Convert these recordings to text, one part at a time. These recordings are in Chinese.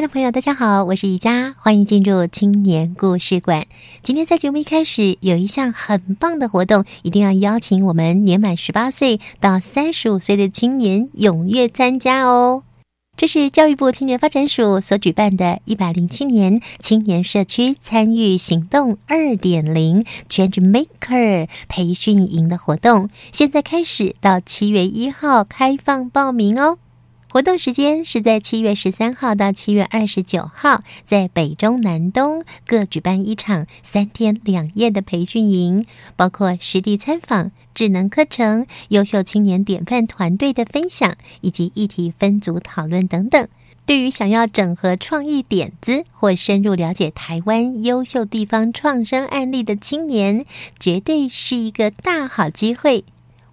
爱的朋友，大家好，我是宜佳，欢迎进入青年故事馆。今天在节目一开始有一项很棒的活动，一定要邀请我们年满十八岁到三十五岁的青年踊跃参加哦。这是教育部青年发展署所举办的一百零七年青年社区参与行动二点零 Change Maker 培训营的活动，现在开始到七月一号开放报名哦。活动时间是在七月十三号到七月二十九号，在北中南东各举办一场三天两夜的培训营，包括实地参访、智能课程、优秀青年典范团队的分享，以及议题分组讨论等等。对于想要整合创意点子或深入了解台湾优秀地方创生案例的青年，绝对是一个大好机会。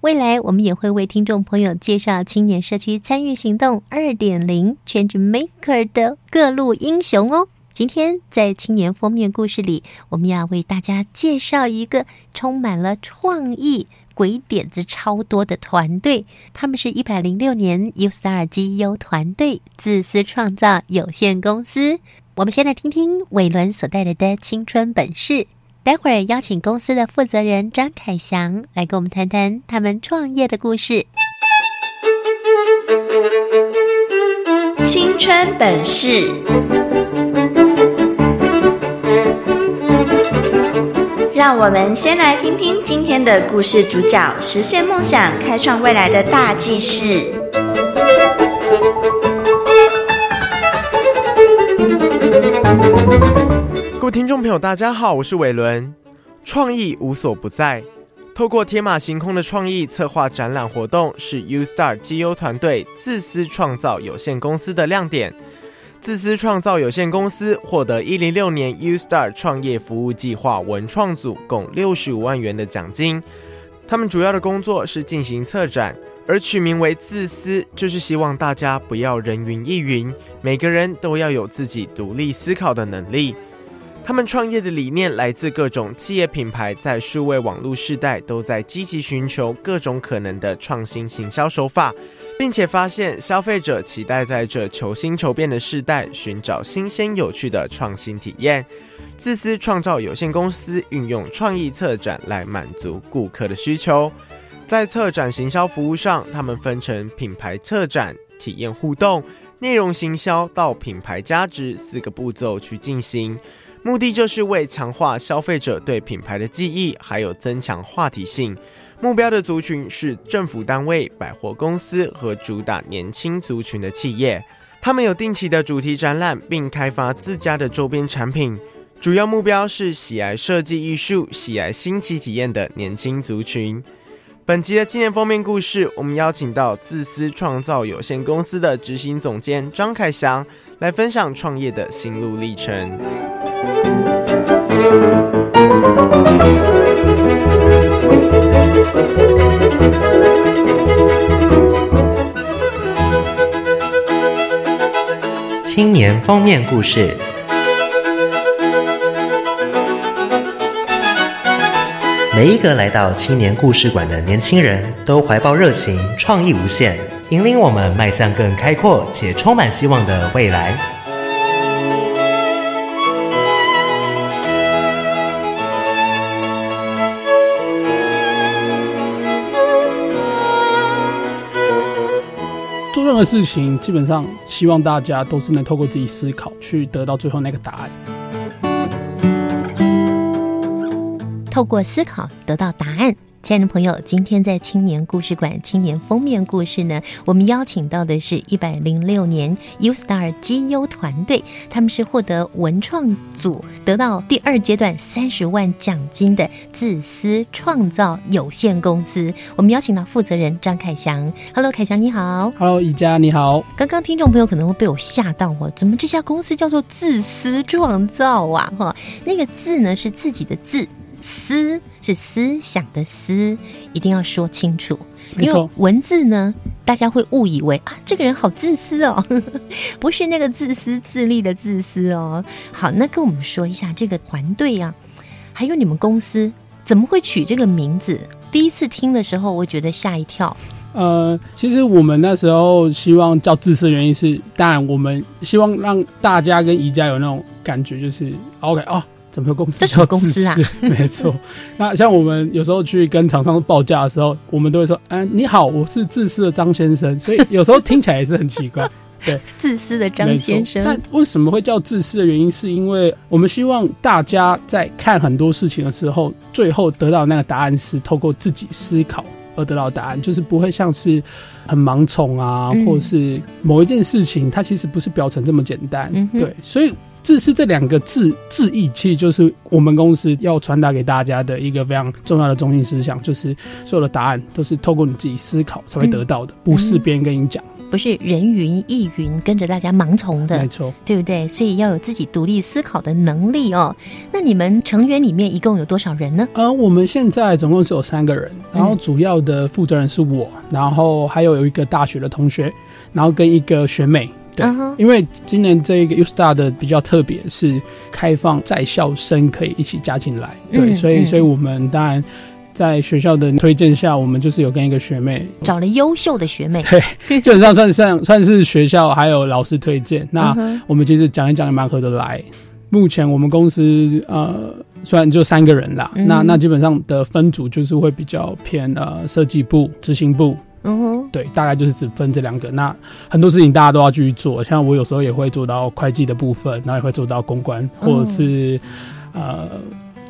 未来我们也会为听众朋友介绍青年社区参与行动二点零 Change Maker 的各路英雄哦。今天在青年封面故事里，我们要为大家介绍一个充满了创意、鬼点子超多的团队。他们是一百零六年 U Star 绩优团队自私创造有限公司。我们先来听听伟伦所带来的青春本事。待会儿邀请公司的负责人张凯祥来跟我们谈谈他们创业的故事。青春本事，让我们先来听听今天的故事主角实现梦想、开创未来的大技师。各位听众朋友，大家好，我是伟伦。创意无所不在，透过天马行空的创意策划展览活动，是 U Star G U 团队自私创造有限公司的亮点。自私创造有限公司获得一零六年 U Star 创业服务计划文创组共六十五万元的奖金。他们主要的工作是进行策展，而取名为“自私”，就是希望大家不要人云亦云，每个人都要有自己独立思考的能力。他们创业的理念来自各种企业品牌，在数位网络时代都在积极寻求各种可能的创新行销手法，并且发现消费者期待在这求新求变的时代寻找新鲜有趣的创新体验。自私创造有限公司运用创意策展来满足顾客的需求，在策展行销服务上，他们分成品牌策展、体验互动、内容行销到品牌价值四个步骤去进行。目的就是为强化消费者对品牌的记忆，还有增强话题性。目标的族群是政府单位、百货公司和主打年轻族群的企业。他们有定期的主题展览，并开发自家的周边产品。主要目标是喜爱设计艺术、喜爱新奇体验的年轻族群。本集的纪念封面故事，我们邀请到自私创造有限公司的执行总监张凯祥来分享创业的心路历程。青年封面故事。每一个来到青年故事馆的年轻人都怀抱热情，创意无限，引领我们迈向更开阔且充满希望的未来。做任何事情，基本上希望大家都是能透过自己思考去得到最后那个答案。透过思考得到答案。亲爱的朋友，今天在青年故事馆青年封面故事呢，我们邀请到的是一百零六年 U Star 基优团队，他们是获得文创组得到第二阶段三十万奖金的自私创造有限公司。我们邀请到负责人张凯翔。Hello，凯翔你好。Hello，宜家你好。刚刚听众朋友可能会被我吓到哦，怎么这家公司叫做自私创造啊？哈，那个自呢是自己的字。思是思想的思，一定要说清楚。因为文字呢，大家会误以为啊，这个人好自私哦，不是那个自私自利的自私哦。好，那跟我们说一下这个团队啊，还有你们公司怎么会取这个名字？第一次听的时候，我觉得吓一跳。呃，其实我们那时候希望叫自私的原因是，当然我们希望让大家跟宜家有那种感觉，就是 OK 哦。怎么有公司？这什么公司啊？没错。那像我们有时候去跟厂商报价的时候，我们都会说：“嗯，你好，我是自私的张先生。”所以有时候听起来也是很奇怪。对，自私的张先生。但为什么会叫自私的原因，是因为我们希望大家在看很多事情的时候，最后得到那个答案是透过自己思考而得到答案，就是不会像是很盲从啊，嗯、或者是某一件事情，它其实不是表层这么简单。嗯、对，所以。自私这两个字字义，其实就是我们公司要传达给大家的一个非常重要的中心思想，就是所有的答案都是透过你自己思考才会得到的，嗯、不是别人跟你讲，不是人云亦云跟着大家盲从的，没错，对不对？所以要有自己独立思考的能力哦。那你们成员里面一共有多少人呢？呃，我们现在总共是有三个人，然后主要的负责人是我，然后还有有一个大学的同学，然后跟一个学妹。对，因为今年这个 U Star 的比较特别，是开放在校生可以一起加进来。对，所以，所以我们当然在学校的推荐下，我们就是有跟一个学妹找了优秀的学妹。对，基本上算算算是学校还有老师推荐。那我们其实讲一讲也蛮合得来。目前我们公司呃，虽然就三个人啦，那那基本上的分组就是会比较偏呃设计部、执行部。嗯哼，对，大概就是只分这两个。那很多事情大家都要继续做，像我有时候也会做到会计的部分，然后也会做到公关或者是、嗯、呃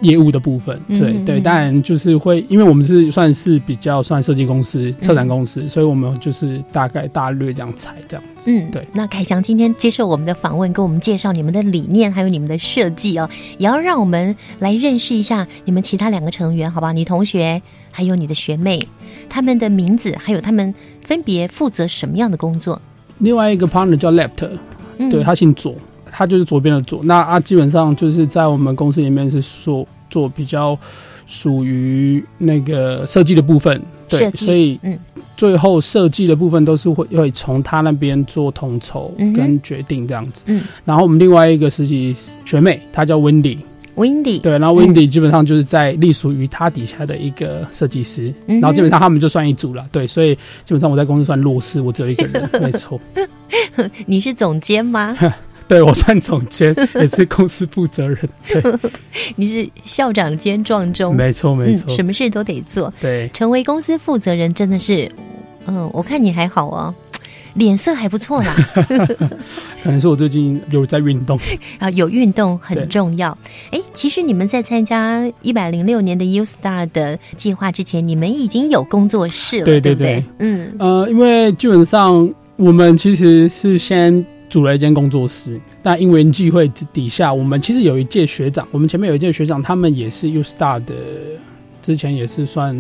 业务的部分。对、嗯、对，当然就是会，因为我们是算是比较算设计公司、策展公司，嗯、所以我们就是大概大略这样裁这样子。嗯，对。那凯翔今天接受我们的访问，跟我们介绍你们的理念还有你们的设计哦，也要让我们来认识一下你们其他两个成员，好吧？你同学还有你的学妹。他们的名字，还有他们分别负责什么样的工作？另外一个 partner 叫 Left，、嗯、对他姓左，他就是左边的左。那啊，基本上就是在我们公司里面是做做比较属于那个设计的部分，对，所以嗯，最后设计的部分都是会会从他那边做统筹跟决定这样子。嗯，然后我们另外一个实习学妹，她叫 Wendy。Windy 对，然后 Windy 基本上就是在隶属于他底下的一个设计师，嗯、然后基本上他们就算一组了，对，所以基本上我在公司算弱势，我只有一个人，没错。你是总监吗？对，我算总监，也是公司负责人。对，你是校长兼壮中，没错没错、嗯，什么事都得做。对，成为公司负责人真的是，嗯，我看你还好哦。脸色还不错啦，可能是我最近有在运动。啊，有运动很重要。哎，其实你们在参加一百零六年的 U Star 的计划之前，你们已经有工作室了，对对对，嗯。呃，因为基本上我们其实是先组了一间工作室，但因为际会底下，我们其实有一届学长，我们前面有一届学长，他们也是 U Star 的。之前也是算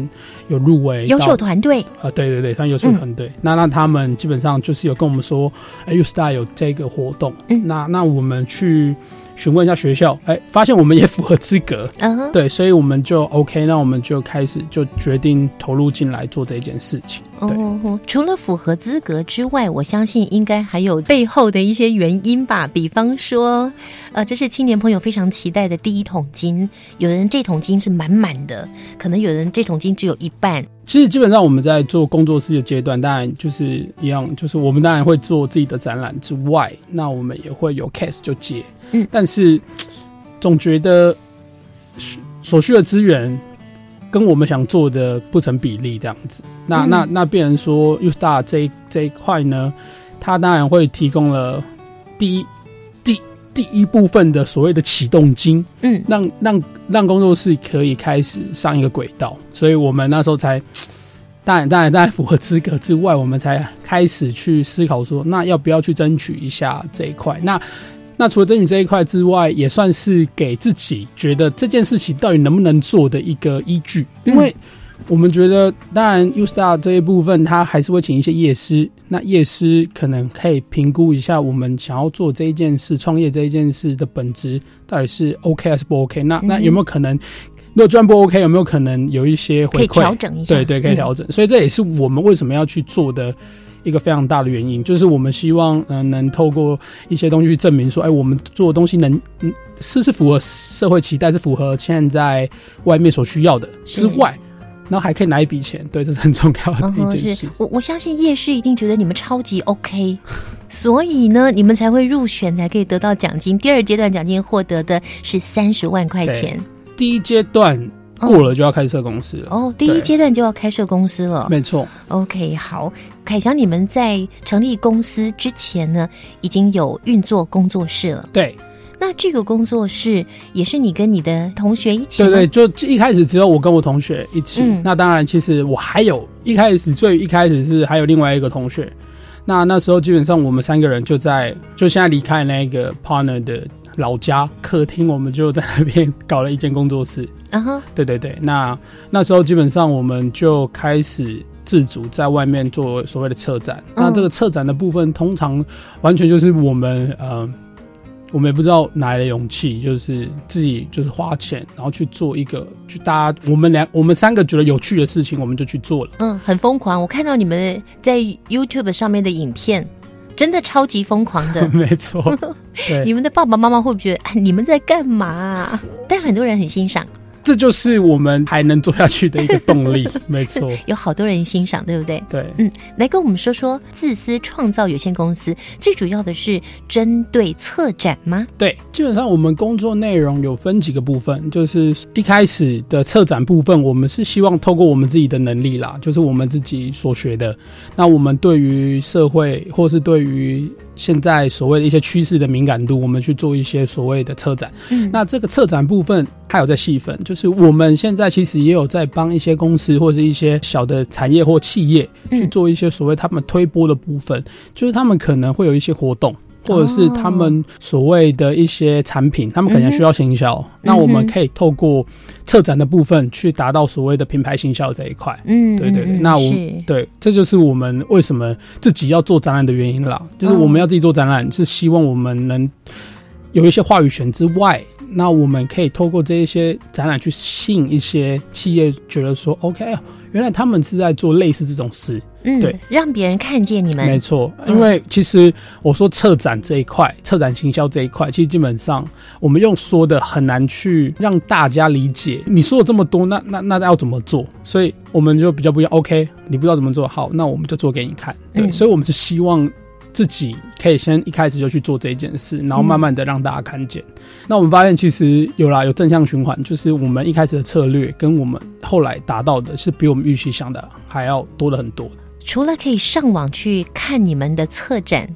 有入围优秀团队。啊，对对对，算优秀团队。嗯、那那他们基本上就是有跟我们说，哎 u Star 有这个活动，嗯、那那我们去询问一下学校，哎，发现我们也符合资格，嗯、对，所以我们就 OK，那我们就开始就决定投入进来做这件事情。哦，除了符合资格之外，我相信应该还有背后的一些原因吧。比方说，呃，这是青年朋友非常期待的第一桶金，有人这桶金是满满的，可能有人这桶金只有一半。其实基本上我们在做工作室的阶段，当然就是一样，就是我们当然会做自己的展览之外，那我们也会有 case 就接，嗯，但是总觉得所需的资源跟我们想做的不成比例这样子。那那那，变成说 U Star 这一这一块呢，它当然会提供了第一第第一部分的所谓的启动金，嗯，让让让工作室可以开始上一个轨道。所以我们那时候才。当然，当然，当然符合资格之外，我们才开始去思考说，那要不要去争取一下这一块？那那除了争取这一块之外，也算是给自己觉得这件事情到底能不能做的一个依据。因为我们觉得，当然，U Star 这一部分，他还是会请一些业师，那业师可能可以评估一下我们想要做这一件事、创业这一件事的本质到底是 OK 还是不 OK？那那有没有可能？如果专不 OK，有没有可能有一些回馈？调整一下，对对，可以调整。所以这也是我们为什么要去做的一个非常大的原因，就是我们希望嗯能透过一些东西去证明说，哎，我们做的东西能嗯是是符合社会期待，是符合现在外面所需要的之外，然后还可以拿一笔钱，对，这是很重要的一件事。我我相信夜市一定觉得你们超级 OK，所以呢，你们才会入选，才可以得到奖金。第二阶段奖金获得的是三十万块钱。第一阶段过了就要开设公司了哦，第一阶段就要开设公司了，没错。OK，好，凯翔，你们在成立公司之前呢，已经有运作工作室了。对，那这个工作室也是你跟你的同学一起？对对，就一开始只有我跟我同学一起。那当然，其实我还有一开始最一开始是还有另外一个同学。那那时候基本上我们三个人就在就现在离开那个 partner 的。老家客厅，我们就在那边搞了一间工作室。啊哈，对对对，那那时候基本上我们就开始自主在外面做所谓的策展。那这个策展的部分，通常完全就是我们呃，我们也不知道哪来的勇气，就是自己就是花钱，然后去做一个，去大家我们两我们三个觉得有趣的事情，我们就去做了。嗯，很疯狂。我看到你们在 YouTube 上面的影片。真的超级疯狂的，没错。你们的爸爸妈妈会不会觉得你们在干嘛？但很多人很欣赏。这就是我们还能做下去的一个动力，没错，有好多人欣赏，对不对？对，嗯，来跟我们说说自私创造有限公司，最主要的是针对策展吗？对，基本上我们工作内容有分几个部分，就是一开始的策展部分，我们是希望透过我们自己的能力啦，就是我们自己所学的，那我们对于社会或是对于。现在所谓的一些趋势的敏感度，我们去做一些所谓的策展。嗯，那这个策展部分还有在细分，就是我们现在其实也有在帮一些公司或是一些小的产业或企业去做一些所谓他们推波的部分，就是他们可能会有一些活动。或者是他们所谓的一些产品，他们可能需要行销，那我们可以透过策展的部分去达到所谓的品牌行销这一块。嗯，对对对，那我对，这就是我们为什么自己要做展览的原因啦。就是我们要自己做展览，是希望我们能有一些话语权之外，那我们可以透过这一些展览去吸引一些企业，觉得说 OK 啊。原来他们是在做类似这种事，嗯，对，让别人看见你们，没错。因为其实我说策展这一块，策展行销这一块，其实基本上我们用说的很难去让大家理解。你说了这么多，那那那要怎么做？所以我们就比较不要 OK，你不知道怎么做好，那我们就做给你看。对，所以我们就希望。自己可以先一开始就去做这件事，然后慢慢的让大家看见。那我们发现其实有啦，有正向循环，就是我们一开始的策略跟我们后来达到的是比我们预期想的还要多的很多。除了可以上网去看你们的策展，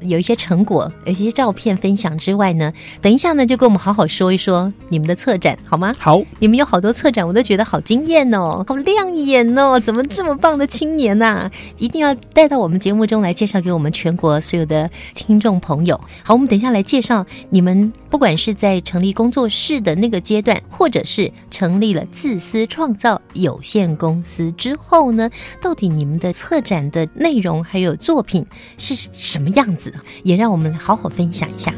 有一些成果、有一些照片分享之外呢，等一下呢，就跟我们好好说一说你们的策展好吗？好，你们有好多策展，我都觉得好惊艳哦，好亮眼哦，怎么这么棒的青年呐？一定要带到我们节目中来介绍给我们全国所有的听众朋友。好，我们等一下来介绍你们，不管是在成立工作室的那个阶段，或者是成立了自私创造有限公司之后呢，到底你们的策策展的内容还有作品是什么样子，也让我们好好分享一下。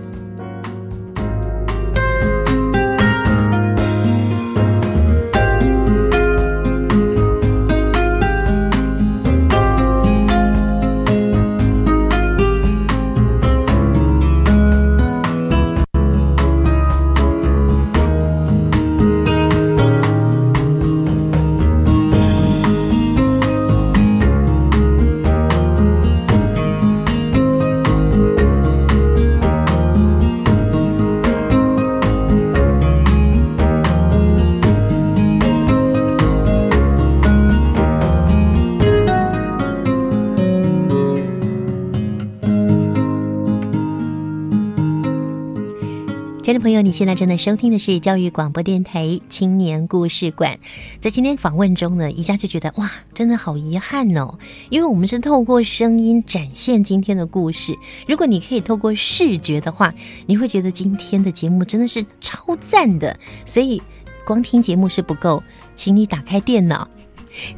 朋友，你现在正在收听的是教育广播电台青年故事馆。在今天访问中呢，宜家就觉得哇，真的好遗憾哦，因为我们是透过声音展现今天的故事。如果你可以透过视觉的话，你会觉得今天的节目真的是超赞的。所以光听节目是不够，请你打开电脑。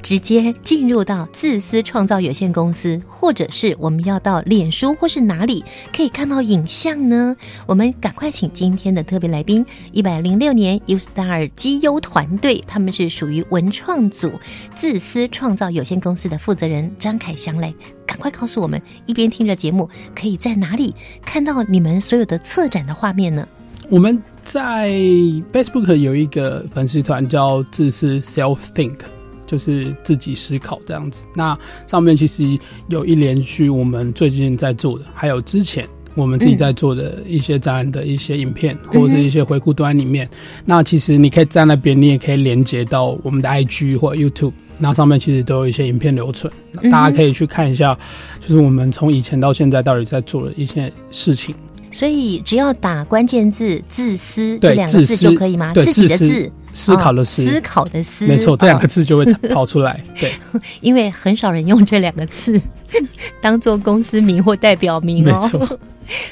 直接进入到自私创造有限公司，或者是我们要到脸书或是哪里可以看到影像呢？我们赶快请今天的特别来宾，一百零六年 U Star 基优团队，他们是属于文创组自私创造有限公司的负责人张凯祥来，赶快告诉我们，一边听着节目，可以在哪里看到你们所有的策展的画面呢？我们在 Facebook 有一个粉丝团叫自私 Self Think。就是自己思考这样子。那上面其实有一连续我们最近在做的，还有之前我们自己在做的一些展览的一些影片，或者是一些回顾端里面。那其实你可以在那边，你也可以连接到我们的 IG 或 YouTube，那上面其实都有一些影片留存，大家可以去看一下，就是我们从以前到现在到底在做的一些事情。所以只要打关键字“自私”这两个字就可以吗？自己的字。思考的思，思考的思，没错，这两个字就会 跑出来。对，因为很少人用这两个字 当做公司名或代表名哦。没错，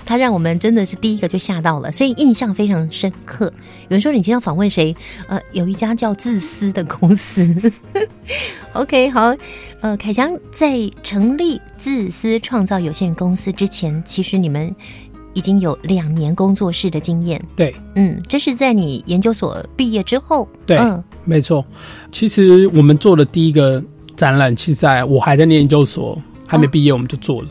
他让我们真的是第一个就吓到了，所以印象非常深刻。有人说你今天访问谁？呃，有一家叫自私的公司。OK，好，呃，凯翔在成立自私创造有限公司之前，其实你们。已经有两年工作室的经验，对，嗯，这是在你研究所毕业之后，对，嗯，没错。其实我们做的第一个展览，其实在我还在念研究所，还没毕业，我们就做了。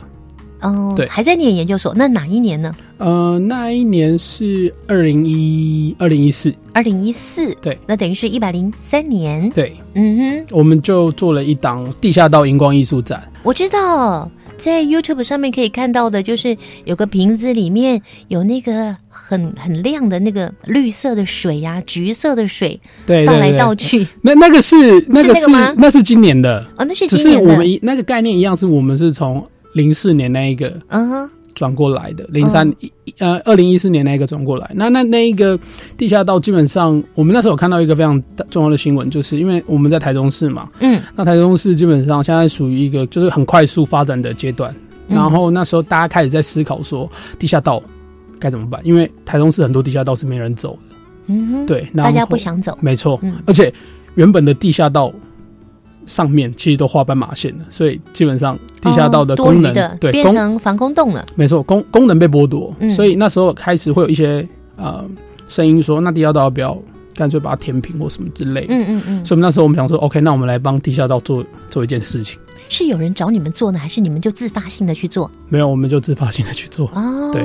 哦，对，还在念研究所，那哪一年呢？呃，那一年是二零一二零一四，二零一四，对，那等于是一百零三年，对，嗯哼，我们就做了一档地下道荧光艺术展，我知道。在 YouTube 上面可以看到的，就是有个瓶子里面有那个很很亮的那个绿色的水呀，橘色的水，对，倒来倒去。那那个是那个是那是今年的哦，那是今年只是我们那个概念一样，是我们是从零四年那一个嗯哼。转过来的零三一呃二零一四年那个转过来，那那那一个地下道基本上，我们那时候有看到一个非常重要的新闻，就是因为我们在台中市嘛，嗯，那台中市基本上现在属于一个就是很快速发展的阶段，然后那时候大家开始在思考说地下道该怎么办，因为台中市很多地下道是没人走的，嗯，对，大家不想走，没错，而且原本的地下道。上面其实都画斑马线了，所以基本上地下道的功能对变成防空洞了。没错，功功能被剥夺，所以那时候开始会有一些呃声音说，那地下道要不要干脆把它填平或什么之类的。嗯嗯嗯。所以那时候我们想说，OK，那我们来帮地下道做做一件事情。是有人找你们做呢，还是你们就自发性的去做？没有，我们就自发性的去做。哦，对，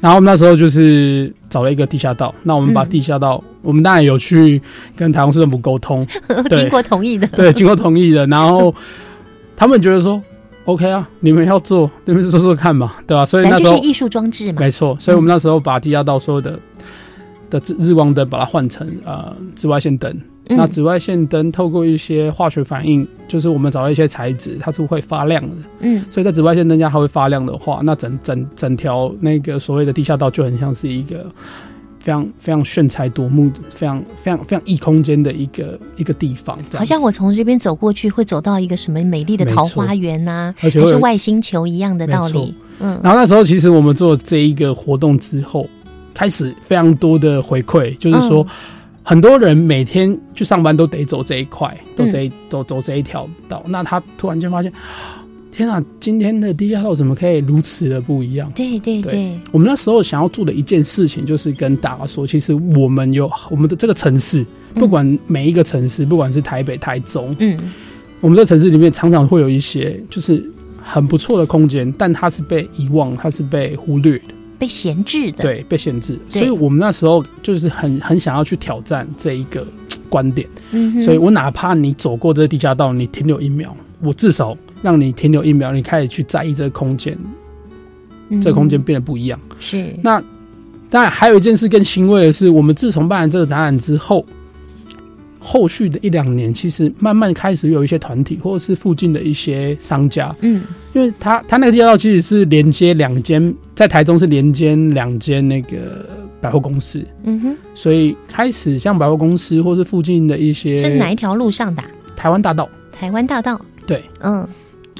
然后我们那时候就是找了一个地下道，那我们把地下道，我们当然有去跟台中市政府沟通，经过同意的，对，经过同意的。然后 他们觉得说，OK 啊，你们要做，你们做做看嘛，对吧？所以那时候艺术装置嘛，没错。所以我们那时候把地下道所有的的日光灯把它换成呃紫外线灯。那紫外线灯透过一些化学反应，就是我们找到一些材质，它是会发亮的。嗯，所以在紫外线灯下它会发亮的话，那整整整条那个所谓的地下道就很像是一个非常非常炫彩夺目、非常非常非常异空间的一个一个地方。好像我从这边走过去，会走到一个什么美丽的桃花源呐，而且是外星球一样的道理。嗯，然后那时候其实我们做这一个活动之后，开始非常多的回馈，就是说。很多人每天去上班都得走这一块，都这一走走这一条道。那他突然间发现，天啊，今天的地下道怎么可以如此的不一样？对对对。我们那时候想要做的一件事情，就是跟大家说，其实我们有我们的这个城市，不管每一个城市，不管是台北、台中，嗯，我们这城市里面常常会有一些就是很不错的空间，但它是被遗忘，它是被忽略的。被闲置的，对，被闲置，所以我们那时候就是很很想要去挑战这一个 观点，嗯，所以我哪怕你走过这个地下道，你停留一秒，我至少让你停留一秒，你开始去在意这个空间，这个空间变得不一样。是，那当然还有一件事更欣慰的是，我们自从办完这个展览之后。后续的一两年，其实慢慢开始有一些团体，或者是附近的一些商家，嗯，因为他他那个地下道其实是连接两间，在台中是连接两间那个百货公司，嗯哼，所以开始像百货公司或是附近的一些是哪一条路上的？台湾大道。台湾大道。对，嗯，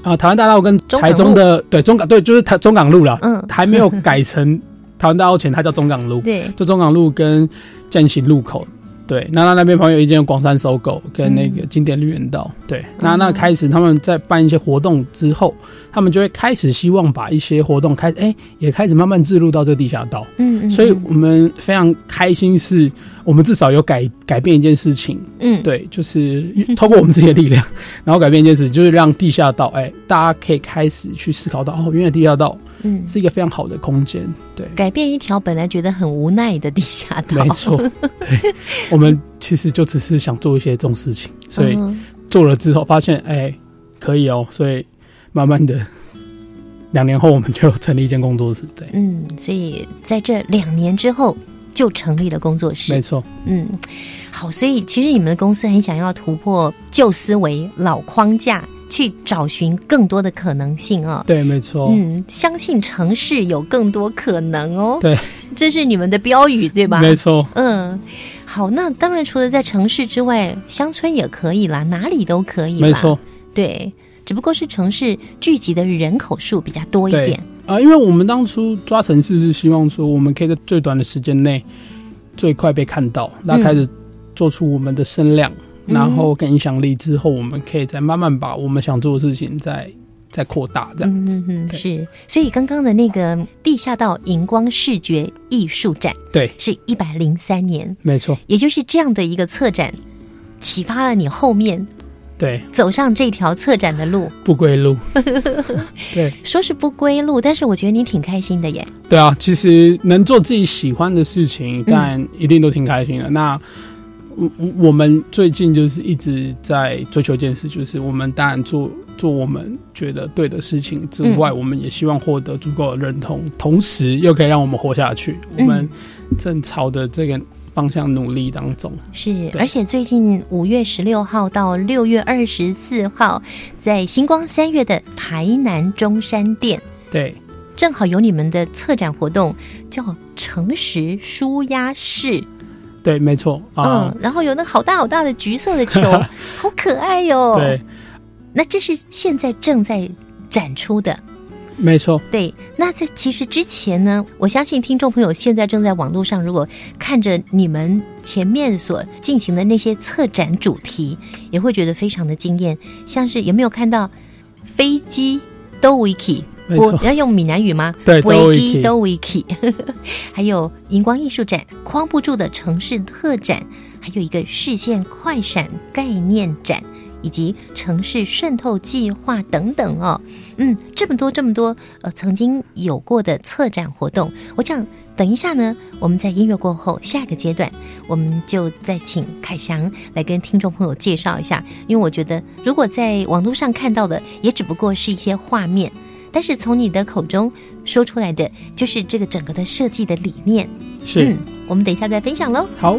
啊，台湾大道跟台中的对中港对，就是台中港路了，嗯，还没有改成台湾大道前，它叫中港路，对，就中港路跟建行路口。对，那那那边旁边有一间广山搜狗跟那个经典绿园道。对，那那开始他们在办一些活动之后，他们就会开始希望把一些活动开，哎，也开始慢慢置入到这个地下道。嗯嗯，所以我们非常开心，是我们至少有改改变一件事情。嗯，对，就是透过我们自己的力量，然后改变一件事，就是让地下道，哎，大家可以开始去思考到，哦，原来地下道。嗯，是一个非常好的空间。对，改变一条本来觉得很无奈的地下道。没错，对，我们其实就只是想做一些这种事情，所以做了之后发现，哎，可以哦，所以慢慢的，两年后我们就成立一间工作室。对，嗯，所以在这两年之后就成立了工作室。没错，嗯，好，所以其实你们的公司很想要突破旧思维、老框架。去找寻更多的可能性啊！对，没错。嗯，相信城市有更多可能哦。对，这是你们的标语，对吧？没错。嗯，好，那当然除了在城市之外，乡村也可以啦，哪里都可以。没错。对，只不过是城市聚集的人口数比较多一点啊。因为我们当初抓城市是希望说，我们可以在最短的时间内最快被看到，那开始做出我们的声量。然后跟影响力之后，我们可以再慢慢把我们想做的事情再再扩大，这样子。嗯是。所以刚刚的那个地下道荧光视觉艺术展，对，是一百零三年，没错。也就是这样的一个策展，启发了你后面对走上这条策展的路，不归路。对，说是不归路，但是我觉得你挺开心的耶。对啊，其实能做自己喜欢的事情，但一定都挺开心的。那。我我们最近就是一直在追求一件事，就是我们当然做做我们觉得对的事情之外，我们也希望获得足够的认同，同时又可以让我们活下去。我们正朝着这个方向努力当中。是，而且最近五月十六号到六月二十四号，在星光三月的台南中山店，对，正好有你们的策展活动，叫诚实舒压室。对，没错。嗯，然后有那好大好大的橘色的球，好可爱哟。对，那这是现在正在展出的，没错。对，那在其实之前呢，我相信听众朋友现在正在网络上，如果看着你们前面所进行的那些策展主题，也会觉得非常的惊艳。像是有没有看到飞机都 wiki？我要用闽南语吗？对，维基都维基，还有荧光艺术展、框不住的城市特展，还有一个视线快闪概念展，以及城市渗透计划等等哦。嗯，这么多这么多呃，曾经有过的策展活动，我想等一下呢，我们在音乐过后下一个阶段，我们就再请凯翔来跟听众朋友介绍一下，因为我觉得如果在网络上看到的，也只不过是一些画面。但是从你的口中说出来的，就是这个整个的设计的理念。是，我们等一下再分享喽。好。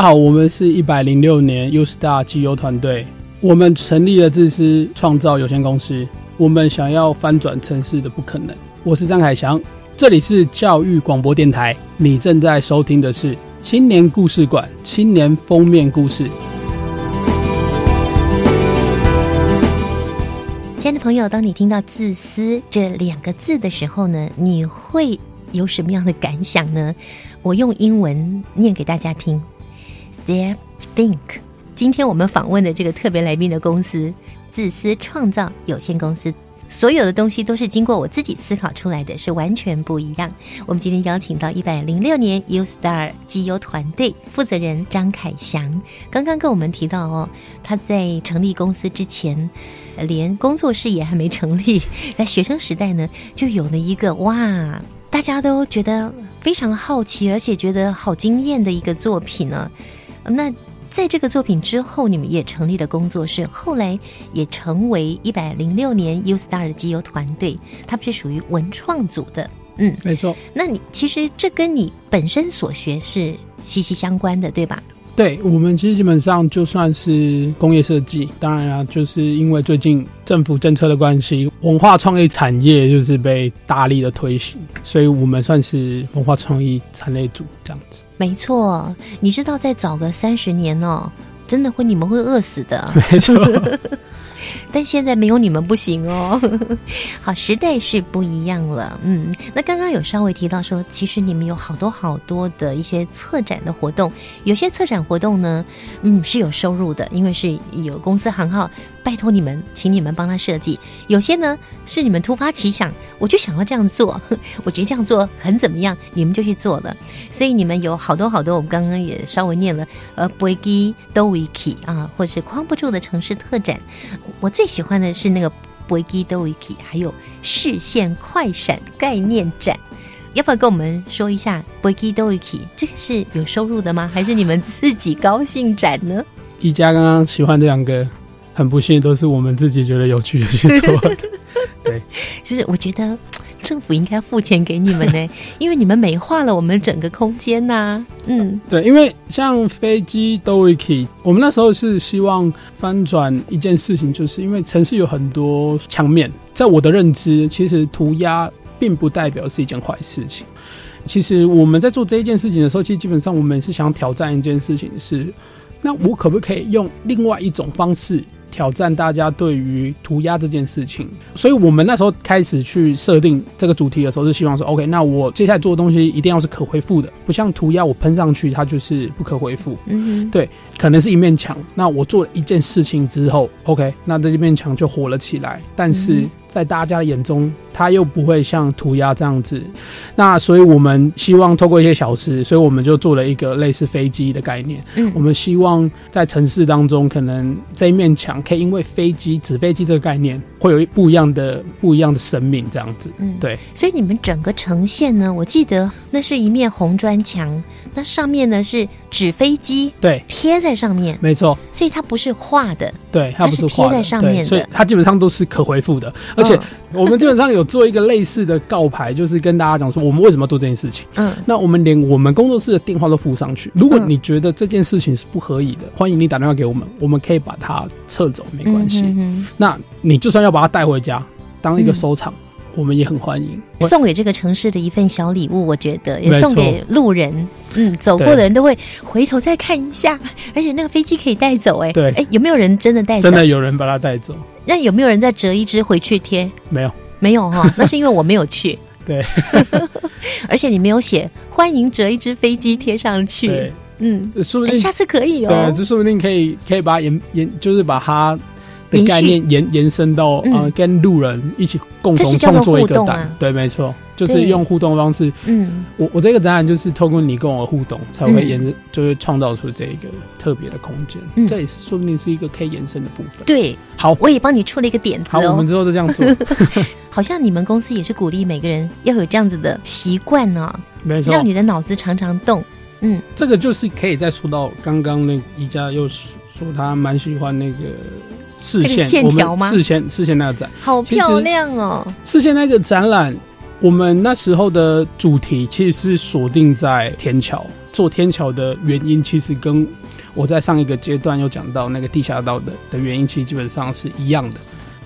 家好，我们是一百零六年 U Star 机油团队，我们成立了自私创造有限公司，我们想要翻转城市的不可能。我是张凯翔，这里是教育广播电台，你正在收听的是青年故事馆青年封面故事。亲爱的朋友，当你听到“自私”这两个字的时候呢，你会有什么样的感想呢？我用英文念给大家听。There think，今天我们访问的这个特别来宾的公司——自私创造有限公司，所有的东西都是经过我自己思考出来的，是完全不一样。我们今天邀请到一百零六年 U Star 机油团队负责人张凯翔，刚刚跟我们提到哦，他在成立公司之前，连工作室也还没成立，在学生时代呢，就有了一个哇，大家都觉得非常好奇，而且觉得好惊艳的一个作品呢。那在这个作品之后，你们也成立了工作室，后来也成为一百零六年 U Star 的机油团队，他们是属于文创组的，嗯，没错。那你其实这跟你本身所学是息息相关的，对吧？对，我们其实基本上就算是工业设计，当然啊，就是因为最近政府政策的关系，文化创意产业就是被大力的推行，所以我们算是文化创意产业组这样子。没错，你知道再早个三十年哦，真的会你们会饿死的。没错。但现在没有你们不行哦。好，时代是不一样了。嗯，那刚刚有稍微提到说，其实你们有好多好多的一些策展的活动，有些策展活动呢，嗯，是有收入的，因为是有公司行号拜托你们，请你们帮他设计。有些呢是你们突发奇想，我就想要这样做，我觉得这样做很怎么样，你们就去做了。所以你们有好多好多，我们刚刚也稍微念了，呃 b r e g i d o w i k 啊，或是框不住的城市特展。我最喜欢的是那个 b i g i d o i k i 还有视线快闪概念展，要不要跟我们说一下 b i g i d o i k i 这个是有收入的吗？还是你们自己高兴展呢？一家刚刚喜欢这两个，很不幸都是我们自己觉得有趣的去做。对，其实我觉得。政府应该付钱给你们呢，因为你们美化了我们整个空间呐。嗯，对，因为像飞机 i k i 我们那时候是希望翻转一件事情，就是因为城市有很多墙面，在我的认知，其实涂鸦并不代表是一件坏事情。其实我们在做这一件事情的时候，其实基本上我们是想挑战一件事情，是那我可不可以用另外一种方式挑战大家对于涂鸦这件事情。所以我们那时候开始去设定这个主题的时候，是希望说，OK，那我接下来做的东西一定要是可回复的，不像涂鸦我喷上去它就是不可回复。嗯，对，可能是一面墙。那我做了一件事情之后，OK，那这面墙就火了起来，但是。在大家的眼中，它又不会像涂鸦这样子。那所以我们希望透过一些小事，所以我们就做了一个类似飞机的概念。嗯，我们希望在城市当中，可能这一面墙可以因为飞机、纸飞机这个概念，会有不一样的、不一样的生命这样子。嗯，对。所以你们整个呈现呢，我记得那是一面红砖墙。那上面呢是纸飞机，对，贴在上面，没错，所以它不是画的，对，它不是贴在上面的，所以它基本上都是可回复的。而且我们基本上有做一个类似的告牌，就是跟大家讲说我们为什么要做这件事情。嗯，那我们连我们工作室的电话都附上去。如果你觉得这件事情是不合理的，欢迎你打电话给我们，我们可以把它撤走，没关系。嗯那你就算要把它带回家当一个收藏。我们也很欢迎送给这个城市的一份小礼物，我觉得也送给路人，嗯，走过的人都会回头再看一下。而且那个飞机可以带走，哎，对，哎，有没有人真的带？真的有人把它带走？那有没有人再折一只回去贴？没有，没有哈，那是因为我没有去。对，而且你没有写欢迎折一只飞机贴上去。嗯，说不定下次可以哦。对，就说不定可以，可以把它延延，就是把它。的概念延延伸到啊，跟路人一起共同创作一个展，对，没错，就是用互动方式。嗯，我我这个展览就是透过你跟我互动，才会延，就会创造出这一个特别的空间。嗯这也说不定是一个可以延伸的部分。对，好，我也帮你出了一个点子。好，我们之后就这样做。好像你们公司也是鼓励每个人要有这样子的习惯呢，没错，让你的脑子常常动。嗯，这个就是可以再说到刚刚那宜家又说他蛮喜欢那个。视线，我们视线视线那个展好漂亮哦！视线那个展览，我们那时候的主题其实是锁定在天桥。做天桥的原因，其实跟我在上一个阶段有讲到那个地下道的的原因，其实基本上是一样的。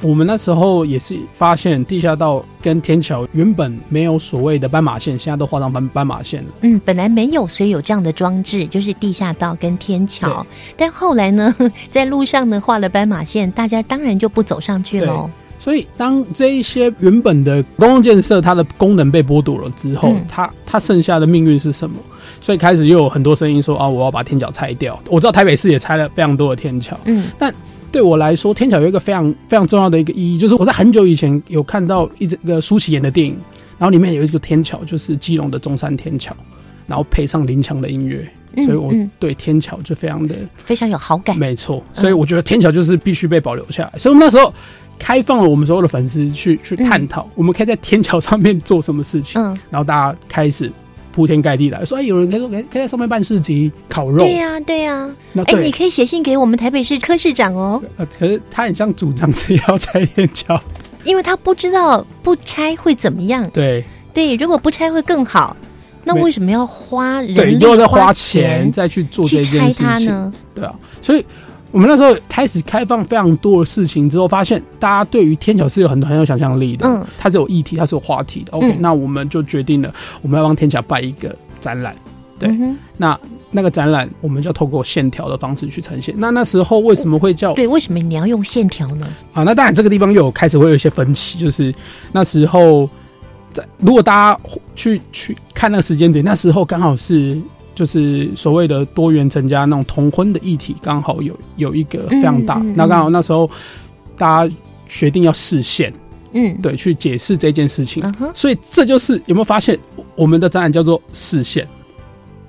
我们那时候也是发现地下道跟天桥原本没有所谓的斑马线，现在都画上斑斑马线了。嗯，本来没有，所以有这样的装置，就是地下道跟天桥。但后来呢，在路上呢画了斑马线，大家当然就不走上去喽。所以当这一些原本的公共建设它的功能被剥夺了之后，它它剩下的命运是什么？所以开始又有很多声音说啊，我要把天桥拆掉。我知道台北市也拆了非常多的天桥，嗯，但。对我来说，天桥有一个非常非常重要的一个意义，就是我在很久以前有看到一一个舒淇演的电影，然后里面有一个天桥，就是基隆的中山天桥，然后配上林强的音乐，所以我对天桥就非常的非常有好感。没错，所以我觉得天桥就是必须被保留下来。所以我们那时候开放了我们所有的粉丝去去探讨，我们可以在天桥上面做什么事情。嗯，然后大家开始。铺天盖地的说，哎，有人可以说，可以可以在上面办市集烤肉。对呀，对呀。那哎，你可以写信给我们台北市柯市长哦。呃，可是他很像主张是要拆天桥，因为他不知道不拆会怎么样。对对，如果不拆会更好。那为什么要花人又在花钱再去做这件事情呢？对啊，所以。我们那时候开始开放非常多的事情之后，发现大家对于天桥是有很很有想象力的。嗯，它是有议题，它是有话题的。OK，那我们就决定了，我们要帮天桥办一个展览。对，那那个展览我们就透过线条的方式去呈现。那那时候为什么会叫？对，为什么你要用线条呢？啊，那当然这个地方又有开始会有一些分歧，就是那时候在如果大家去去看那个时间点，那时候刚好是。就是所谓的多元成家那种同婚的议题，刚好有有一个非常大。那刚好那时候大家决定要视线，嗯，对，去解释这件事情。所以这就是有没有发现，我们的展览叫做视线？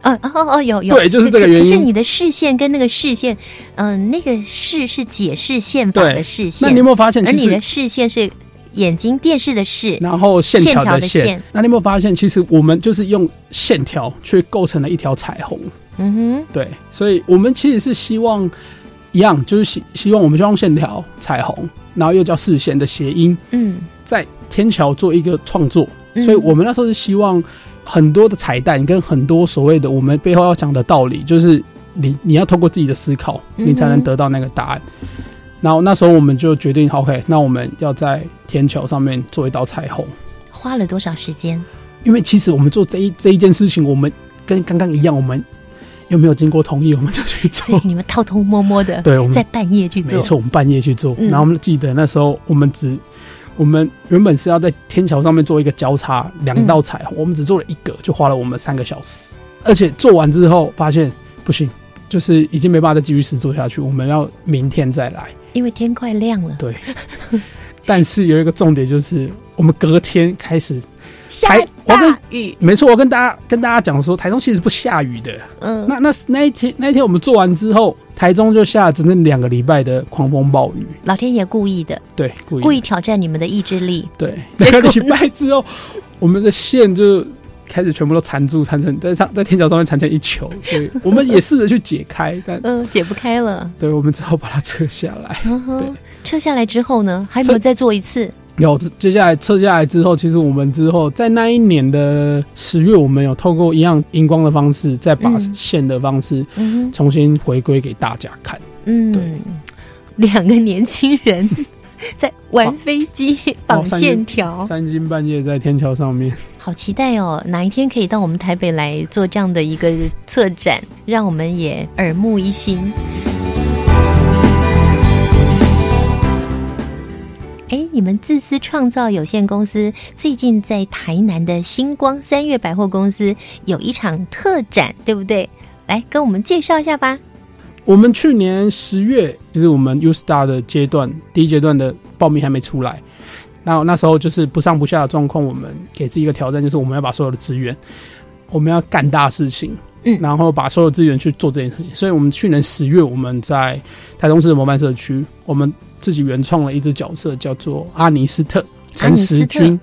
哦哦哦，有有，对，就是这个原因。是你的视线跟那个视线，嗯，那个视是解释宪法的视线。那你有没有发现，而你的视线是？眼睛电视的视，然后线条的线，那你有没有发现，其实我们就是用线条去构成了一条彩虹？嗯哼，对，所以我们其实是希望一样，就是希希望我们就用线条、彩虹，然后又叫视线的谐音，嗯，在天桥做一个创作。所以我们那时候是希望很多的彩蛋跟很多所谓的我们背后要讲的道理，就是你你要通过自己的思考，你才能得到那个答案。然后那时候我们就决定，OK，那我们要在天桥上面做一道彩虹。花了多少时间？因为其实我们做这一这一件事情，我们跟刚刚一样，我们又没有经过同意，我们就去做。你们偷偷摸摸的，对，我们在半夜去做。没错，我们半夜去做。然后我们记得那时候，我们只我们原本是要在天桥上面做一个交叉两道彩虹，我们只做了一个，就花了我们三个小时。而且做完之后发现不行，就是已经没办法再继续试做下去，我们要明天再来，因为天快亮了。对。但是有一个重点就是，我们隔天开始下大雨。没错，我跟大家跟大家讲说，台中其实不下雨的。嗯，那那那一天那一天我们做完之后，台中就下了整整两个礼拜的狂风暴雨。老天爷故意的，对，故意故意挑战你们的意志力。对，两个礼拜之后，我们的线就开始全部都缠住，缠成在上在天桥上面缠成一球，所以我们也试着去解开，但嗯，解不开了。对，我们只好把它撤下来。对。撤下来之后呢，还有没有再做一次？有，接下来撤下来之后，其实我们之后在那一年的十月，我们有透过一样荧光的方式，再把线的方式重新回归给大家看。嗯，对，两个年轻人 在玩飞机 绑线条，三更半夜在天桥上面，好期待哦！哪一天可以到我们台北来做这样的一个策展，让我们也耳目一新。哎，你们自私创造有限公司最近在台南的星光三月百货公司有一场特展，对不对？来跟我们介绍一下吧。我们去年十月，就是我们 U Star 的阶段，第一阶段的报名还没出来，那那时候就是不上不下的状况，我们给自己一个挑战，就是我们要把所有的资源，我们要干大事情，嗯，然后把所有资源去做这件事情。所以，我们去年十月，我们在台中市的模范社区，我们。自己原创了一只角色，叫做阿尼斯特诚实君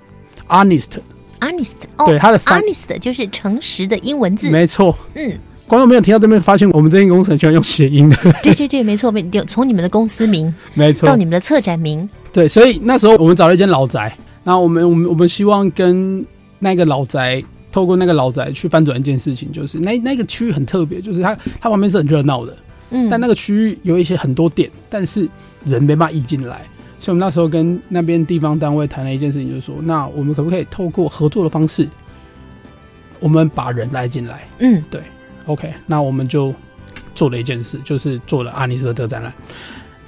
，honest，honest，对他的 honest 就是诚实的英文字，没错。嗯，观众没有听到这边，发现我们这间公司很喜欢用谐音 的。对对对，没错，没从你们的公司名，没错，到你们的策展名，对。所以那时候我们找了一间老宅，然后我们我们我们希望跟那个老宅，透过那个老宅去翻转一件事情，就是那那个区域很特别，就是它它旁边是很热闹的，嗯，但那个区域有一些很多店，但是。人没办法移进来，所以我们那时候跟那边地方单位谈了一件事情，就是说，那我们可不可以透过合作的方式，我们把人来进来？嗯，对，OK，那我们就做了一件事，就是做了阿尼斯特展览，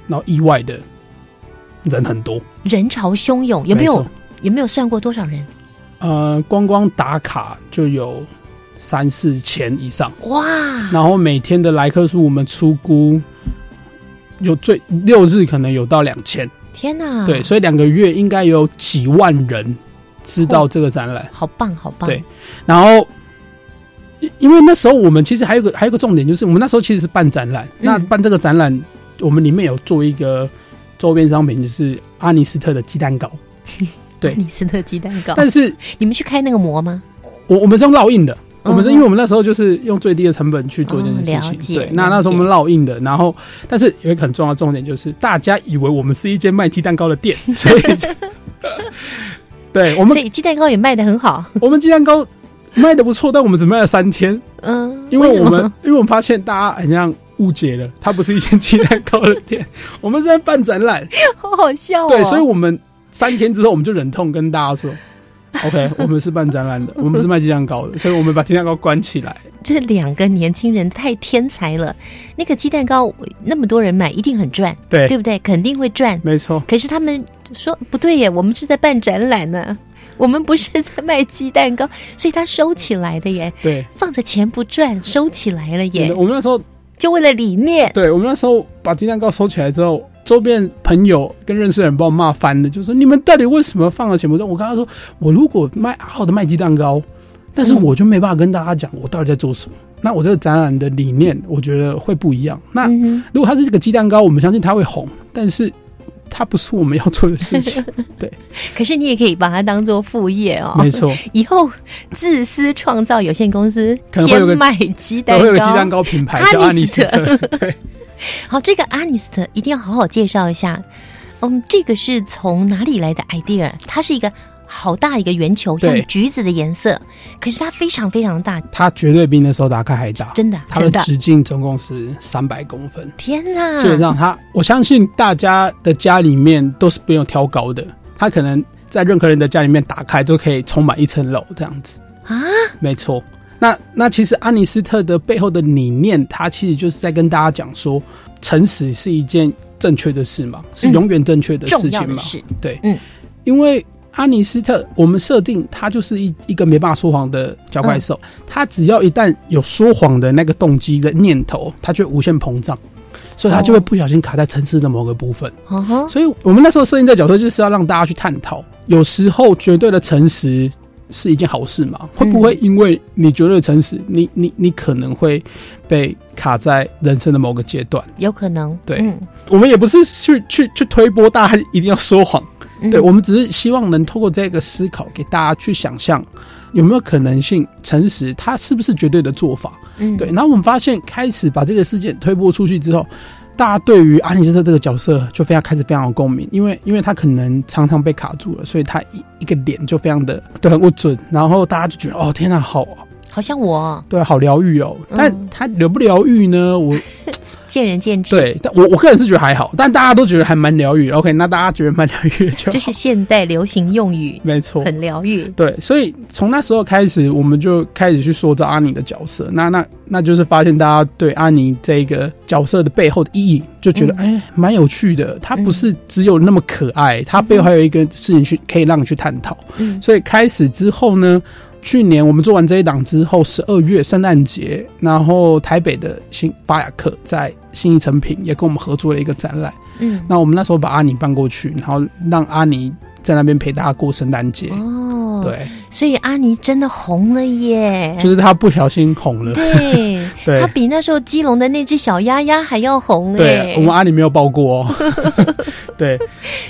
然后意外的人很多，人潮汹涌，有没有有没有算过多少人？呃，光光打卡就有三四千以上，哇！然后每天的来客数，我们出估。有最六日可能有到两千，天哪！对，所以两个月应该有几万人知道这个展览，好棒，好棒。对，然后因为那时候我们其实还有个还有个重点，就是我们那时候其实是办展览，那办这个展览，我们里面有做一个周边商品，就是阿尼斯特的鸡蛋糕。对，阿尼斯特鸡蛋糕。但是你们去开那个模吗？我我们是用烙印的。我们是因为我们那时候就是用最低的成本去做这件事情，对。那那时候我们烙印的，然后但是有一个很重要的重点就是，大家以为我们是一间卖鸡蛋糕的店，所以 对我们所以鸡蛋糕也卖的很好。我们鸡蛋糕 卖的不错，但我们只卖了三天。嗯，因为我们因为我们发现大家好像误解了，它不是一间鸡蛋糕的店，我们是在办展览，好好笑。对，所以我们三天之后，我们就忍痛跟大家说。OK，我们是办展览的，我们是卖鸡蛋糕的，所以我们把鸡蛋糕关起来。这两个年轻人太天才了，那个鸡蛋糕那么多人买，一定很赚，对对不对？肯定会赚，没错。可是他们说不对耶，我们是在办展览呢，我们不是在卖鸡蛋糕，所以他收起来的耶。对，放着钱不赚，收起来了耶。我们那时候就为了理念，对我们那时候把鸡蛋糕收起来之后。周边朋友跟认识的人把我骂翻了，就说你们到底为什么放了钱不赚？我跟他说，我如果卖好的卖鸡蛋糕，但是我就没办法跟大家讲我到底在做什么。那我这个展览的理念，我觉得会不一样。那如果它是这个鸡蛋糕，我们相信它会红，但是它不是我们要做的事情。对，可是你也可以把它当做副业哦。没错，以后自私创造有限公司兼卖鸡蛋糕，会有个鸡蛋糕品牌叫阿尼斯特。对。好，这个 Honest 一定要好好介绍一下。嗯，这个是从哪里来的 idea？它是一个好大一个圆球，像橘子的颜色，可是它非常非常大，它绝对比那时候打开还大，真的。它的直径总共是三百公分。天哪！基本上，它我相信大家的家里面都是不用挑高的，它可能在任何人的家里面打开都可以充满一层楼这样子啊。没错，那那其实安妮斯特的背后的理念，它其实就是在跟大家讲说，诚实是一件正确的事嘛，是永远正确的事情嘛。对，嗯，因为安妮斯特，我们设定他就是一一个没办法说谎的小怪兽，他只要一旦有说谎的那个动机的念头，他就无限膨胀。所以他就会不小心卡在城市的某个部分。所以我们那时候设定这角色，就是要让大家去探讨：有时候绝对的诚实是一件好事吗？会不会因为你绝对的诚实，你你你可能会被卡在人生的某个阶段？有可能。对，我们也不是去去去推波大家一定要说谎。对，我们只是希望能透过这个思考，给大家去想象有没有可能性，诚实它是不是绝对的做法？嗯，对。然后我们发现，开始把这个事件推播出去之后，大家对于安妮斯特这个角色就非常开始非常有共鸣，因为因为他可能常常被卡住了，所以他一一个脸就非常的对很不准，然后大家就觉得哦天哪，好好像我对好疗愈哦，但他疗不疗愈呢？我。见仁见智，对，但我我个人是觉得还好，但大家都觉得还蛮疗愈。OK，那大家觉得蛮疗愈，就这是现代流行用语，没错，很疗愈。对，所以从那时候开始，我们就开始去塑造阿尼的角色。那那那就是发现大家对阿尼这个角色的背后的意义，就觉得哎，蛮有趣的。他不是只有那么可爱，他背后还有一个事情去可以让你去探讨。嗯，所以开始之后呢？去年我们做完这一档之后，十二月圣诞节，然后台北的新巴雅克在新一成品也跟我们合作了一个展览。嗯，那我们那时候把阿尼搬过去，然后让阿尼在那边陪大家过圣诞节。哦，对，所以阿尼真的红了耶！就是他不小心红了。对，对，他比那时候基隆的那只小鸭鸭还要红。对，我们阿尼没有抱过。哦。对，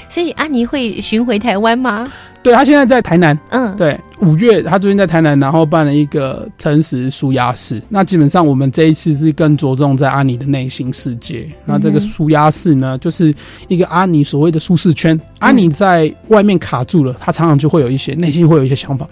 所以阿尼会巡回台湾吗？对他现在在台南，嗯，对，五月他最近在台南，然后办了一个诚实舒压室。那基本上我们这一次是更着重在阿尼的内心世界。那这个舒压室呢，就是一个阿尼所谓的舒适圈。阿尼在外面卡住了，他常常就会有一些内心会有一些想法：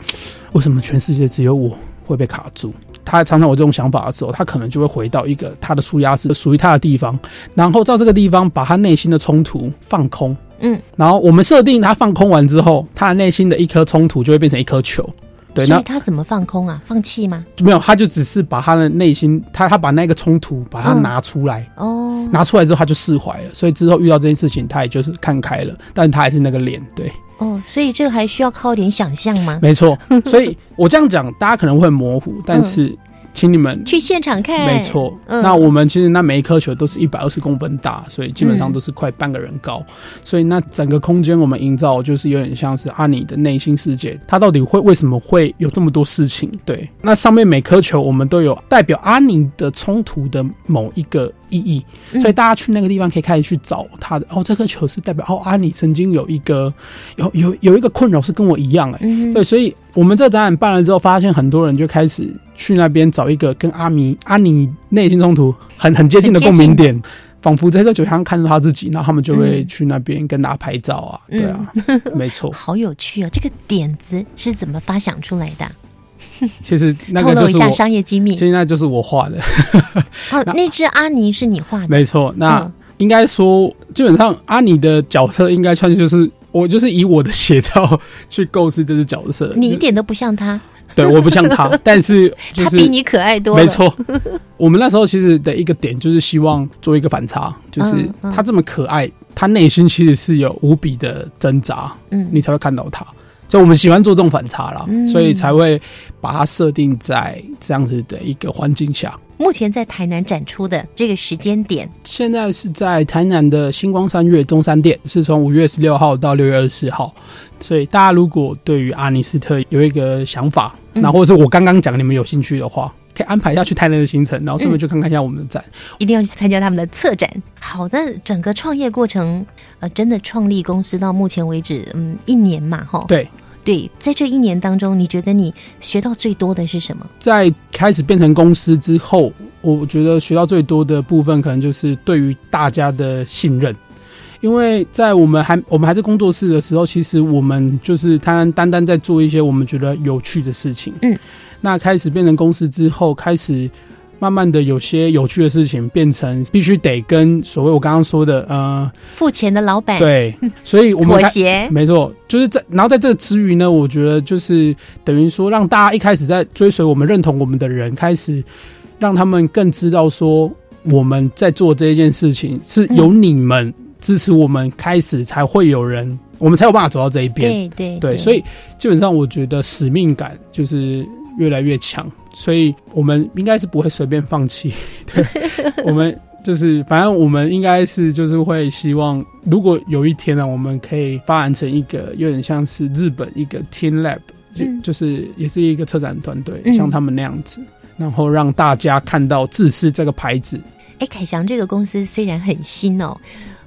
为什么全世界只有我会被卡住？他常常有这种想法的时候，他可能就会回到一个他的舒压室，属于他的地方，然后到这个地方把他内心的冲突放空。嗯，然后我们设定他放空完之后，他内心的一颗冲突就会变成一颗球。对，那他怎么放空啊？放弃吗？没有，他就只是把他的内心，他他把那个冲突把它拿出来。哦，拿出来之后他就释怀了，所以之后遇到这件事情，他也就是看开了，但他还是那个脸。对，哦，所以这个还需要靠点想象吗？没错，所以我这样讲，大家可能会模糊，但是。请你们去现场看，没错。那我们其实那每一颗球都是一百二十公分大，所以基本上都是快半个人高。所以那整个空间我们营造就是有点像是阿尼的内心世界，他到底会为什么会有这么多事情？对，那上面每颗球我们都有代表阿尼的冲突的某一个。意义，所以大家去那个地方可以开始去找他的哦。这颗球是代表哦，阿尼曾经有一个有有有一个困扰是跟我一样哎，对，所以我们这展览办了之后，发现很多人就开始去那边找一个跟阿米阿尼内心冲突很很接近的共鸣点，仿佛在这酒香看到他自己，然后他们就会去那边跟大家拍照啊，对啊，没错，好有趣哦！这个点子是怎么发想出来的？其实那个就是商业机密，现在就是我画的。哦，那只阿尼是你画的，没错。那应该说，基本上阿尼的角色应该算就是我，就是以我的写照去构思这只角色。你一点都不像他，对，我不像他，但是他比你可爱多。没错，我们那时候其实的一个点就是希望做一个反差，就是他这么可爱，他内心其实是有无比的挣扎，嗯，你才会看到他。所以我们喜欢做这种反差了，所以才会把它设定在这样子的一个环境下。目前在台南展出的这个时间点，现在是在台南的星光三月中山店，是从五月十六号到六月二十四号。所以大家如果对于阿尼斯特有一个想法，那或者是我刚刚讲你们有兴趣的话，可以安排一下去台南的行程，然后顺便去看看一下我们的展。一定要去参加他们的策展。好的，整个创业过程，呃，真的创立公司到目前为止，嗯，一年嘛，哈，对。对，在这一年当中，你觉得你学到最多的是什么？在开始变成公司之后，我觉得学到最多的部分，可能就是对于大家的信任。因为在我们还我们还是工作室的时候，其实我们就是单单单在做一些我们觉得有趣的事情。嗯，那开始变成公司之后，开始。慢慢的有些有趣的事情变成必须得跟所谓我刚刚说的呃付钱的老板对，所以我们妥协没错，就是在然后在这个之余呢，我觉得就是等于说让大家一开始在追随我们认同我们的人，开始让他们更知道说我们在做这一件事情是由你们支持我们，开始才会有人。我们才有办法走到这一边，对对对，所以基本上我觉得使命感就是越来越强，所以我们应该是不会随便放弃。对，我们就是反正我们应该是就是会希望，如果有一天呢，我们可以发展成一个有点像是日本一个 Team Lab，就就是也是一个车展团队，像他们那样子，然后让大家看到自私这个牌子。哎，凯翔这个公司虽然很新哦。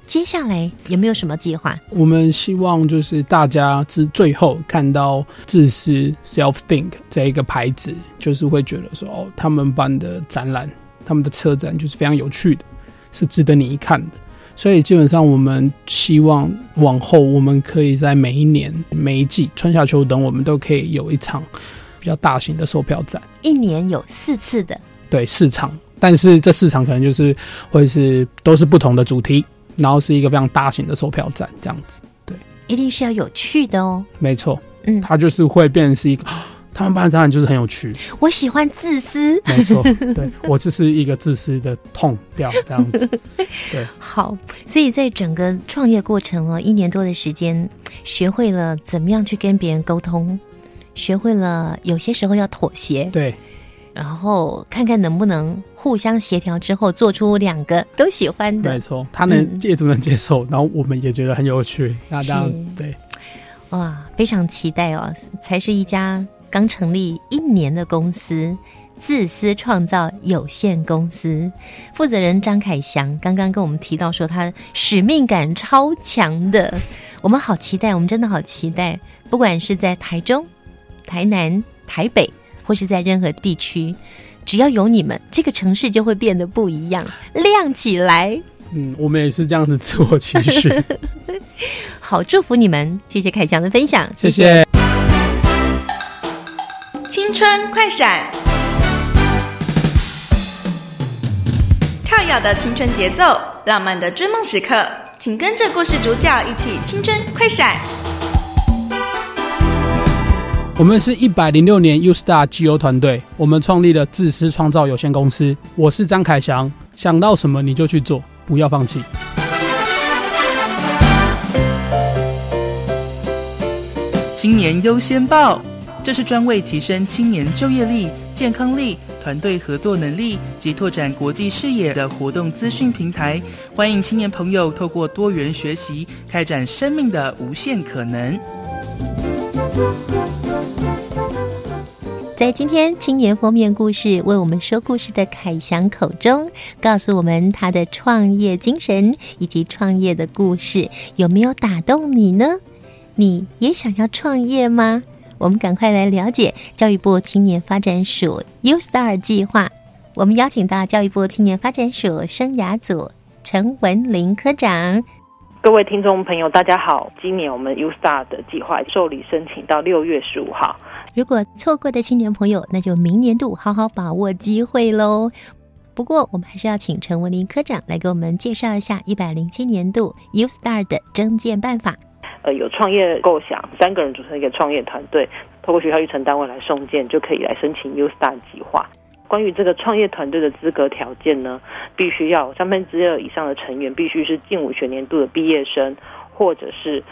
接下来有没有什么计划？我们希望就是大家之最后看到自私 self think 这一个牌子，就是会觉得说哦，他们办的展览，他们的车展就是非常有趣的，是值得你一看的。所以基本上我们希望往后我们可以在每一年每一季春夏秋冬，我们都可以有一场比较大型的售票展，一年有四次的对四场，但是这四场可能就是会是都是不同的主题。然后是一个非常大型的售票站，这样子，对，一定是要有趣的哦。没错，嗯，它就是会变成是一个，他们办的展览就是很有趣。我喜欢自私，没错，对我就是一个自私的痛调这样子。对，好，所以在整个创业过程哦，一年多的时间，学会了怎么样去跟别人沟通，学会了有些时候要妥协，对。然后看看能不能互相协调之后做出两个都喜欢的。没错，他能业主能接受，然后我们也觉得很有趣。那这样对，哇，非常期待哦！才是一家刚成立一年的公司，自私创造有限公司负责人张凯翔刚刚跟我们提到说，他使命感超强的。我们好期待，我们真的好期待，不管是在台中、台南、台北。或是在任何地区，只要有你们，这个城市就会变得不一样，亮起来。嗯，我们也是这样子自我期许。好，祝福你们！谢谢凯强的分享，谢谢。青春快闪，跳跃的青春节奏，浪漫的追梦时刻，请跟着故事主角一起青春快闪。我们是一百零六年 U Star G O 团队，我们创立了自私创造有限公司。我是张凯翔，想到什么你就去做，不要放弃。青年优先报，这是专为提升青年就业力、健康力、团队合作能力及拓展国际视野的活动资讯平台。欢迎青年朋友透过多元学习，开展生命的无限可能。在今天青年封面故事为我们说故事的凯翔口中，告诉我们他的创业精神以及创业的故事，有没有打动你呢？你也想要创业吗？我们赶快来了解教育部青年发展署 U Star 计划。我们邀请到教育部青年发展署生涯组陈文林科长。各位听众朋友，大家好！今年我们 U Star 的计划受理申请到六月十五号。如果错过的青年朋友，那就明年度好好把握机会喽。不过，我们还是要请陈文林科长来给我们介绍一下一百零七年度 U Star 的征建办法。呃，有创业构想，三个人组成一个创业团队，透过学校育成单位来送件，就可以来申请 U Star 计划。关于这个创业团队的资格条件呢，必须要三分之二以上的成员必须是近五学年度的毕业生，或者是。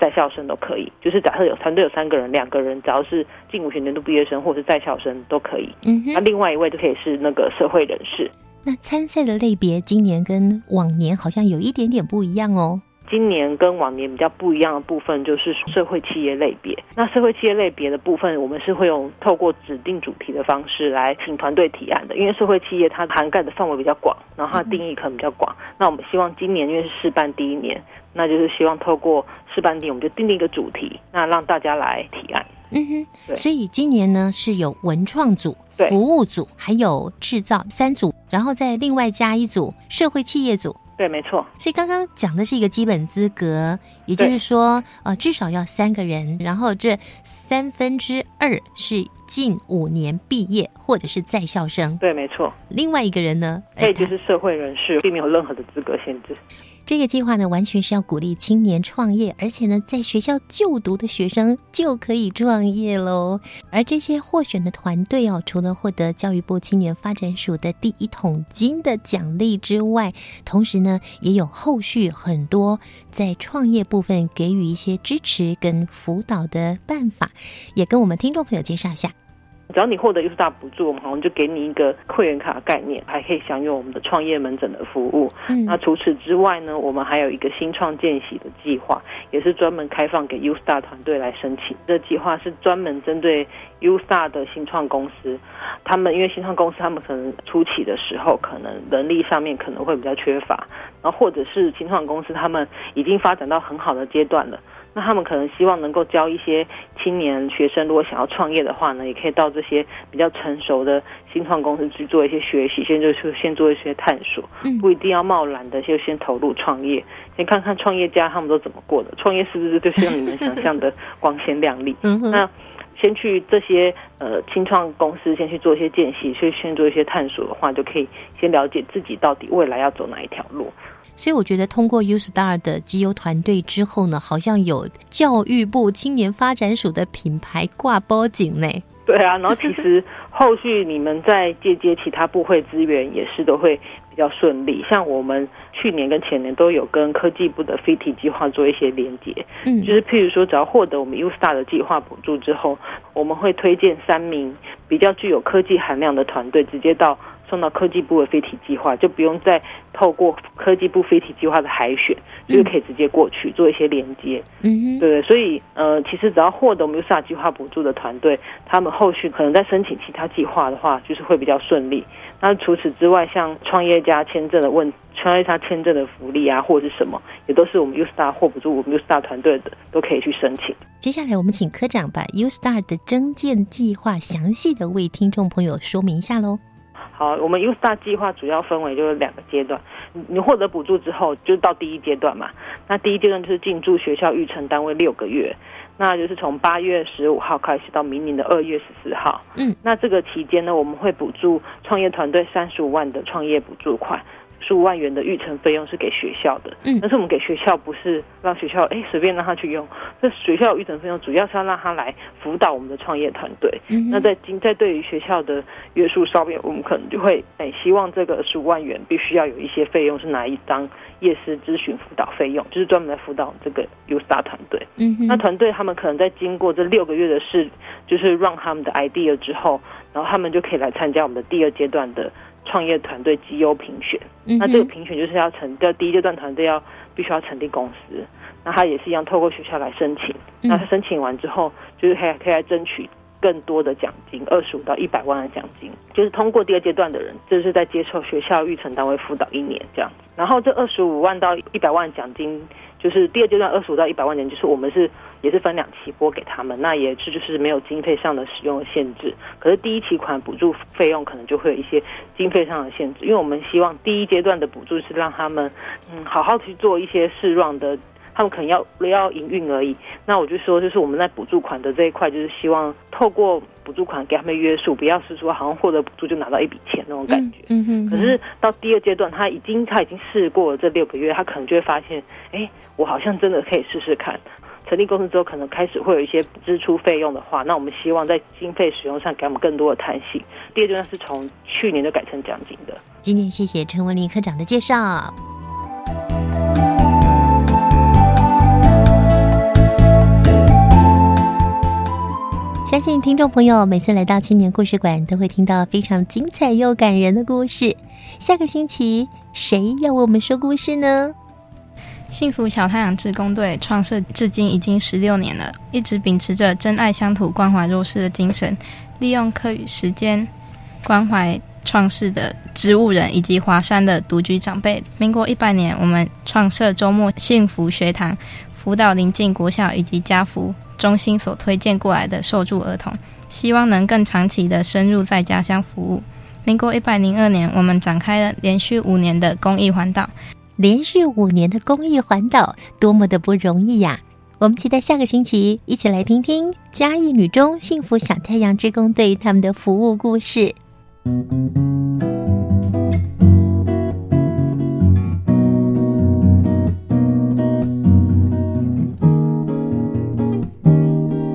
在校生都可以，就是假设有团队有三个人，两个人只要是近五学年度毕业生或者是在校生都可以。嗯，那另外一位就可以是那个社会人士。那参赛的类别今年跟往年好像有一点点不一样哦。今年跟往年比较不一样的部分就是社会企业类别。那社会企业类别的部分，我们是会用透过指定主题的方式来请团队提案的，因为社会企业它涵盖的范围比较广，然后它定义可能比较广。那我们希望今年因为是试办第一年。那就是希望透过试办点，我们就定定一个主题，那让大家来提案。嗯哼，对。所以今年呢是有文创组、服务组，还有制造三组，然后再另外加一组社会企业组。对，没错。所以刚刚讲的是一个基本资格，也就是说，呃，至少要三个人，然后这三分之二是近五年毕业或者是在校生。对，没错。另外一个人呢，可以就是社会人士，并没有任何的资格限制。这个计划呢，完全是要鼓励青年创业，而且呢，在学校就读的学生就可以创业喽。而这些获选的团队哦，除了获得教育部青年发展署的第一桶金的奖励之外，同时呢，也有后续很多在创业部分给予一些支持跟辅导的办法，也跟我们听众朋友介绍一下。只要你获得 U Star 补助，我们好像就给你一个会员卡概念，还可以享有我们的创业门诊的服务。嗯，那除此之外呢，我们还有一个新创见习的计划，也是专门开放给 U Star 团队来申请。这计划是专门针对 U Star 的新创公司，他们因为新创公司他们可能初期的时候，可能人力上面可能会比较缺乏，然后或者是新创公司他们已经发展到很好的阶段了。那他们可能希望能够教一些青年学生，如果想要创业的话呢，也可以到这些比较成熟的新创公司去做一些学习，先就是先做一些探索，不一定要贸然的就先投入创业，先看看创业家他们都怎么过的，创业是不是就像你们想象的 光鲜亮丽？那先去这些呃新创公司先去做一些见习，去先做一些探索的话，就可以先了解自己到底未来要走哪一条路。所以我觉得通过 U Star 的绩优团队之后呢，好像有教育部青年发展署的品牌挂包景呢。对啊，然后其实后续你们在借接其他部会资源也是都会比较顺利。像我们去年跟前年都有跟科技部的 FIT 计划做一些连接，嗯，就是譬如说，只要获得我们 U Star 的计划补助之后，我们会推荐三名比较具有科技含量的团队直接到。送到科技部的飞体计划，就不用再透过科技部飞体计划的海选，就是可以直接过去做一些连接。嗯，对对，所以呃，其实只要获得我们 USA 计划补助的团队，他们后续可能在申请其他计划的话，就是会比较顺利。那除此之外，像创业家签证的问，创业家签证的福利啊，或者是什么，也都是我们 UStar 获补助我们 UStar 团队的，都可以去申请。接下来，我们请科长把 UStar 的征件计划详细的为听众朋友说明一下喽。好，我们 U Star 计划主要分为就是两个阶段。你获得补助之后，就到第一阶段嘛。那第一阶段就是进驻学校育成单位六个月，那就是从八月十五号开始到明年的二月十四号。嗯，那这个期间呢，我们会补助创业团队三十五万的创业补助款。十五万元的预成费用是给学校的，嗯，但是我们给学校不是让学校哎随便让他去用，这学校预成费用主要是要让他来辅导我们的创业团队。嗯，那在今在对于学校的约束上面，我们可能就会哎希望这个十五万元必须要有一些费用是拿一张夜市咨询辅导费用，就是专门来辅导这个 U Star 团队。嗯，那团队他们可能在经过这六个月的事，就是让他们的 idea 之后，然后他们就可以来参加我们的第二阶段的。创业团队绩优评选，那这个评选就是要成，要第一阶段团队要必须要成立公司，那他也是一样透过学校来申请，那他申请完之后，就是还可以来争取更多的奖金，二十五到一百万的奖金，就是通过第二阶段的人，就是在接受学校育成单位辅导一年这样，然后这二十五万到一百万奖金。就是第二阶段二十五到一百万年，就是我们是也是分两期拨给他们，那也是就是没有经费上的使用限制。可是第一期款补助费用可能就会有一些经费上的限制，因为我们希望第一阶段的补助是让他们嗯好好去做一些试让的。他们可能要要营运而已，那我就说，就是我们在补助款的这一块，就是希望透过补助款给他们约束，不要是说好像获得补助就拿到一笔钱那种感觉。嗯哼。可是到第二阶段，他已经他已经试过了这六个月，他可能就会发现，哎，我好像真的可以试试看。成立公司之后，可能开始会有一些支出费用的话，那我们希望在经费使用上给我们更多的弹性。第二阶段是从去年就改成奖金的。今天谢谢陈文林科长的介绍。相信听众朋友每次来到青年故事馆，都会听到非常精彩又感人的故事。下个星期谁要为我们说故事呢？幸福小太阳志工队创设至今已经十六年了，一直秉持着真爱乡土、关怀弱势的精神，利用课余时间关怀创世的植物人以及华山的独居长辈。民国一百年，我们创设周末幸福学堂，辅导邻近国小以及家福。中心所推荐过来的受助儿童，希望能更长期的深入在家乡服务。民国一百零二年，我们展开了连续五年的公益环岛，连续五年的公益环岛，多么的不容易呀！我们期待下个星期一起来听听嘉义女中幸福小太阳职工队他们的服务故事。